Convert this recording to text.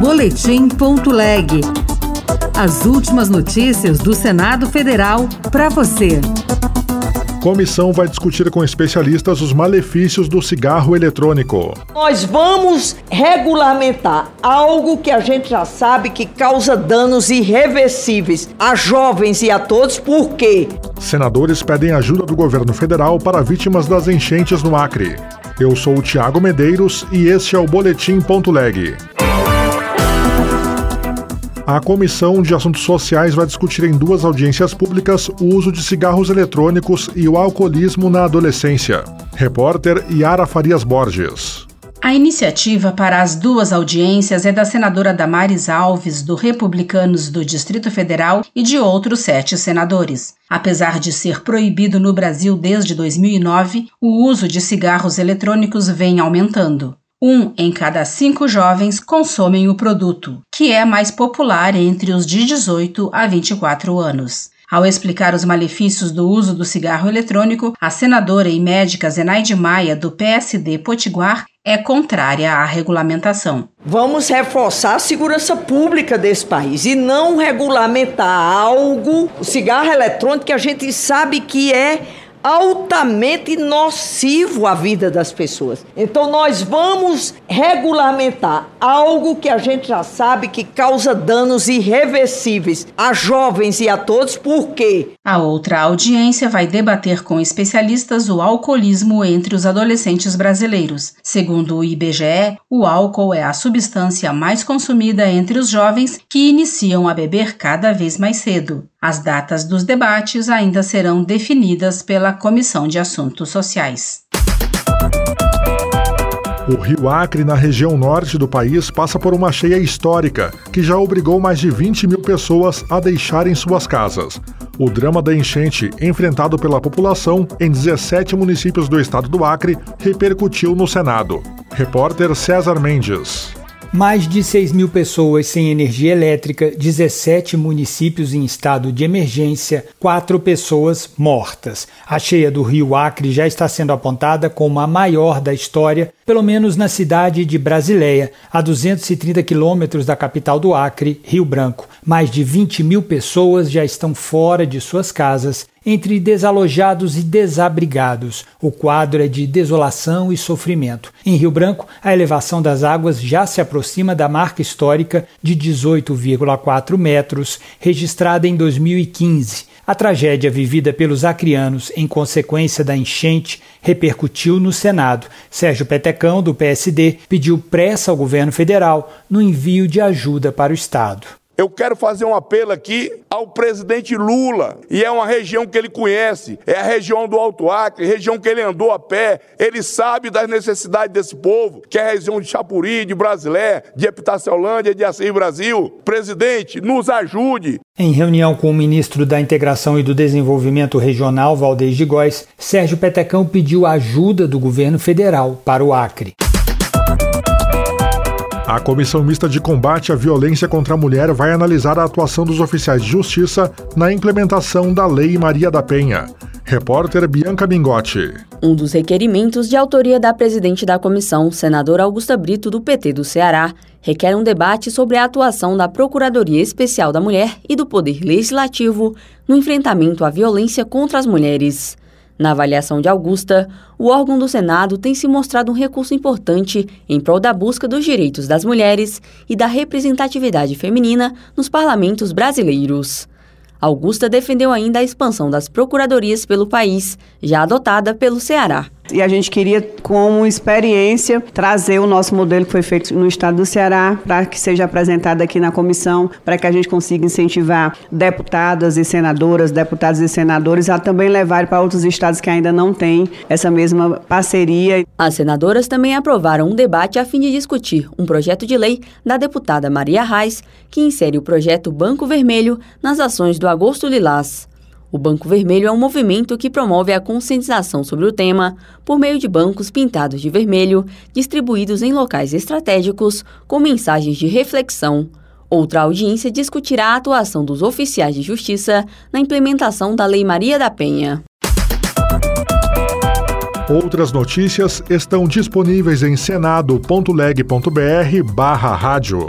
Boletim.leg. As últimas notícias do Senado Federal para você. Comissão vai discutir com especialistas os malefícios do cigarro eletrônico. Nós vamos regulamentar algo que a gente já sabe que causa danos irreversíveis a jovens e a todos, por quê? Senadores pedem ajuda do governo federal para vítimas das enchentes no Acre. Eu sou o Tiago Medeiros e este é o Boletim Ponto Leg. A Comissão de Assuntos Sociais vai discutir em duas audiências públicas o uso de cigarros eletrônicos e o alcoolismo na adolescência. Repórter Yara Farias Borges. A iniciativa para as duas audiências é da senadora Damares Alves, do Republicanos do Distrito Federal, e de outros sete senadores. Apesar de ser proibido no Brasil desde 2009, o uso de cigarros eletrônicos vem aumentando. Um em cada cinco jovens consomem o produto, que é mais popular entre os de 18 a 24 anos. Ao explicar os malefícios do uso do cigarro eletrônico, a senadora e médica Zenaide Maia, do PSD Potiguar, é contrária à regulamentação. Vamos reforçar a segurança pública desse país e não regulamentar algo, o cigarro eletrônico, que a gente sabe que é altamente nocivo à vida das pessoas. Então nós vamos regulamentar algo que a gente já sabe que causa danos irreversíveis a jovens e a todos, por quê? A outra audiência vai debater com especialistas o alcoolismo entre os adolescentes brasileiros. Segundo o IBGE, o álcool é a substância mais consumida entre os jovens que iniciam a beber cada vez mais cedo. As datas dos debates ainda serão definidas pela Comissão de Assuntos Sociais. O rio Acre, na região norte do país, passa por uma cheia histórica que já obrigou mais de 20 mil pessoas a deixarem suas casas. O drama da enchente, enfrentado pela população em 17 municípios do estado do Acre, repercutiu no Senado. Repórter César Mendes. Mais de 6 mil pessoas sem energia elétrica, 17 municípios em estado de emergência, 4 pessoas mortas. A cheia do rio Acre já está sendo apontada como a maior da história, pelo menos na cidade de Brasileia, a 230 quilômetros da capital do Acre, Rio Branco. Mais de 20 mil pessoas já estão fora de suas casas entre desalojados e desabrigados. O quadro é de desolação e sofrimento. Em Rio Branco, a elevação das águas já se aproxima da marca histórica de 18,4 metros, registrada em 2015. A tragédia vivida pelos acrianos em consequência da enchente repercutiu no Senado. Sérgio Petecão, do PSD, pediu pressa ao governo federal no envio de ajuda para o Estado. Eu quero fazer um apelo aqui ao presidente Lula, e é uma região que ele conhece, é a região do Alto Acre, região que ele andou a pé, ele sabe das necessidades desse povo, que é a região de Chapuri, de Brasilé, de Epitaciolândia, de Assis Brasil. Presidente, nos ajude. Em reunião com o ministro da Integração e do Desenvolvimento Regional, Valdez de Góes, Sérgio Petecão pediu ajuda do governo federal para o Acre. A Comissão Mista de Combate à Violência contra a Mulher vai analisar a atuação dos oficiais de justiça na implementação da Lei Maria da Penha. Repórter Bianca Mingotti. Um dos requerimentos de autoria da presidente da comissão, senadora Augusta Brito, do PT do Ceará, requer um debate sobre a atuação da Procuradoria Especial da Mulher e do Poder Legislativo no enfrentamento à violência contra as mulheres. Na avaliação de Augusta, o órgão do Senado tem se mostrado um recurso importante em prol da busca dos direitos das mulheres e da representatividade feminina nos parlamentos brasileiros. Augusta defendeu ainda a expansão das procuradorias pelo país, já adotada pelo Ceará. E a gente queria, como experiência, trazer o nosso modelo que foi feito no estado do Ceará para que seja apresentado aqui na comissão, para que a gente consiga incentivar deputadas e senadoras, deputados e senadores a também levar para outros estados que ainda não têm essa mesma parceria. As senadoras também aprovaram um debate a fim de discutir um projeto de lei da deputada Maria Reis, que insere o projeto Banco Vermelho nas ações do Agosto Lilás. O Banco Vermelho é um movimento que promove a conscientização sobre o tema por meio de bancos pintados de vermelho, distribuídos em locais estratégicos, com mensagens de reflexão. Outra audiência discutirá a atuação dos oficiais de justiça na implementação da Lei Maria da Penha. Outras notícias estão disponíveis em senado.leg.br/barra rádio.